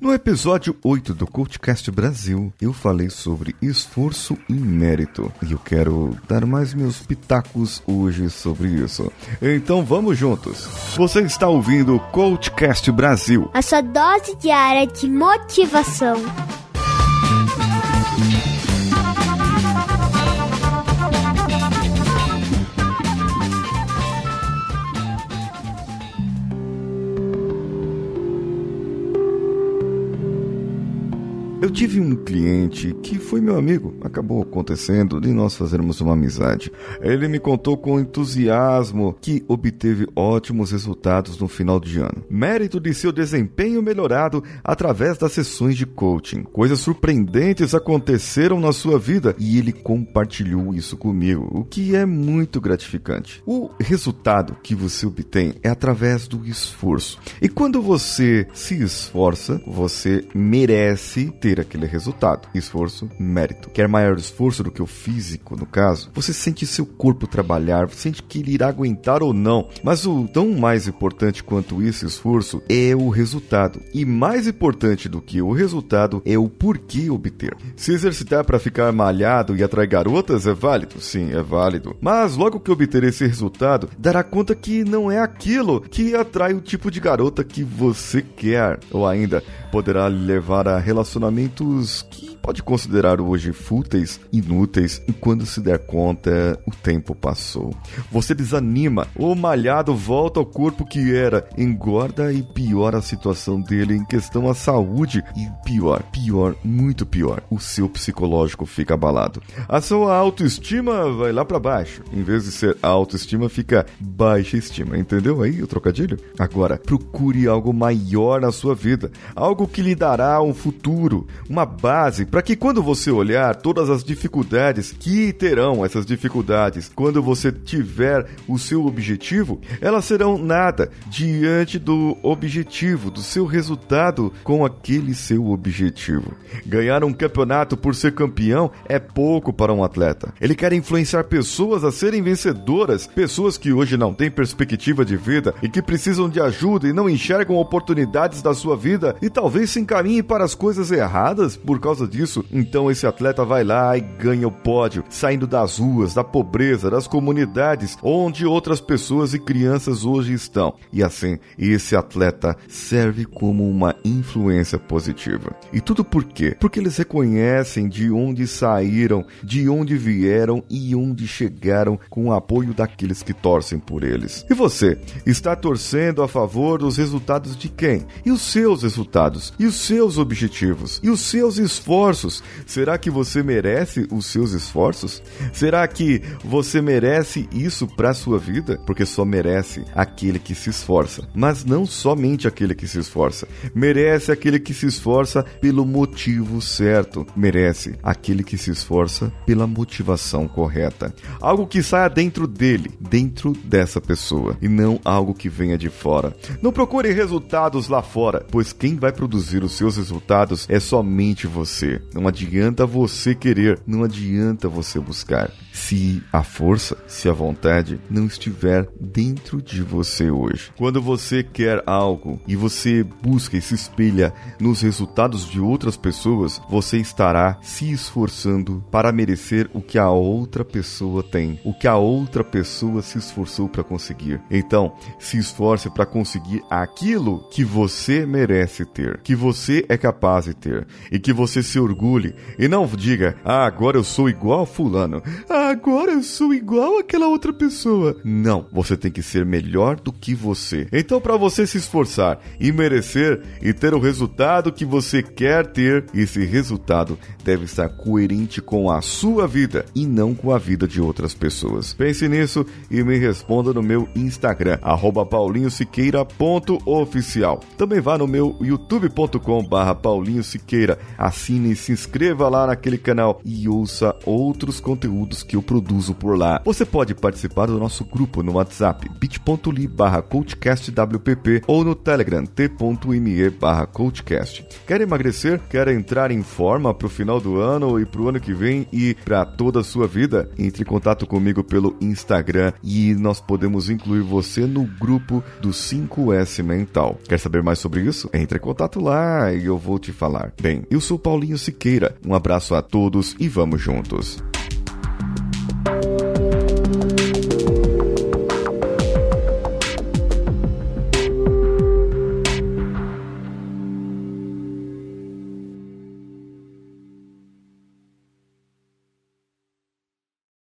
No episódio 8 do CultCast Brasil, eu falei sobre esforço e mérito. E eu quero dar mais meus pitacos hoje sobre isso. Então vamos juntos. Você está ouvindo o CultCast Brasil. A sua dose diária de motivação. Eu tive um cliente que foi meu amigo, acabou acontecendo de nós fazermos uma amizade. Ele me contou com entusiasmo que obteve ótimos resultados no final de ano, mérito de seu desempenho melhorado através das sessões de coaching. Coisas surpreendentes aconteceram na sua vida e ele compartilhou isso comigo, o que é muito gratificante. O resultado que você obtém é através do esforço. E quando você se esforça, você merece ter ter aquele resultado. Esforço, mérito. Quer maior esforço do que o físico, no caso? Você sente seu corpo trabalhar, você sente que ele irá aguentar ou não. Mas o tão mais importante quanto esse esforço é o resultado. E mais importante do que o resultado é o porquê obter. Se exercitar para ficar malhado e atrair garotas é válido? Sim, é válido. Mas logo que obter esse resultado, dará conta que não é aquilo que atrai o tipo de garota que você quer. Ou ainda, poderá levar a relacionamentos que pode considerar hoje fúteis, inúteis, e quando se der conta, o tempo passou. Você desanima, o malhado volta ao corpo que era, engorda e piora a situação dele em questão à saúde, e pior, pior, muito pior, o seu psicológico fica abalado. A sua autoestima vai lá para baixo, em vez de ser autoestima, fica baixa estima, entendeu aí o trocadilho? Agora, procure algo maior na sua vida, algo que lhe dará um futuro, uma base para que quando você olhar todas as dificuldades que terão essas dificuldades, quando você tiver o seu objetivo, elas serão nada diante do objetivo, do seu resultado com aquele seu objetivo. Ganhar um campeonato por ser campeão é pouco para um atleta. Ele quer influenciar pessoas a serem vencedoras, pessoas que hoje não têm perspectiva de vida e que precisam de ajuda e não enxergam oportunidades da sua vida e talvez se encaminhem para as coisas erradas por causa disso disso, então esse atleta vai lá e ganha o pódio, saindo das ruas, da pobreza, das comunidades onde outras pessoas e crianças hoje estão. E assim, esse atleta serve como uma influência positiva. E tudo por quê? Porque eles reconhecem de onde saíram, de onde vieram e onde chegaram com o apoio daqueles que torcem por eles. E você, está torcendo a favor dos resultados de quem? E os seus resultados? E os seus objetivos? E os seus esforços? Esforços? Será que você merece os seus esforços? Será que você merece isso para sua vida? Porque só merece aquele que se esforça, mas não somente aquele que se esforça. Merece aquele que se esforça pelo motivo certo. Merece aquele que se esforça pela motivação correta. Algo que saia dentro dele, dentro dessa pessoa, e não algo que venha de fora. Não procure resultados lá fora, pois quem vai produzir os seus resultados é somente você. Não adianta você querer, não adianta você buscar. Se a força, se a vontade não estiver dentro de você hoje. Quando você quer algo e você busca e se espelha nos resultados de outras pessoas, você estará se esforçando para merecer o que a outra pessoa tem, o que a outra pessoa se esforçou para conseguir. Então, se esforce para conseguir aquilo que você merece ter, que você é capaz de ter e que você se orgulhe e não diga: "Ah, agora eu sou igual a fulano. Ah, agora eu sou igual àquela outra pessoa". Não, você tem que ser melhor do que você. Então, para você se esforçar e merecer e ter o resultado que você quer ter, esse resultado deve estar coerente com a sua vida e não com a vida de outras pessoas. Pense nisso e me responda no meu Instagram, paulinhosiqueira.oficial. Também vá no meu youtube.com barra paulinhosiqueira, assine se inscreva lá naquele canal e ouça outros conteúdos que eu produzo por lá. Você pode participar do nosso grupo no WhatsApp bit.ly barra coachcastwpp ou no Telegram t.me barra coachcast. Quer emagrecer? Quer entrar em forma para o final do ano e para o ano que vem e para toda a sua vida? Entre em contato comigo pelo Instagram e nós podemos incluir você no grupo do 5S Mental. Quer saber mais sobre isso? Entre em contato lá e eu vou te falar. Bem, eu sou Paulinho Siqueira. Um abraço a todos e vamos juntos.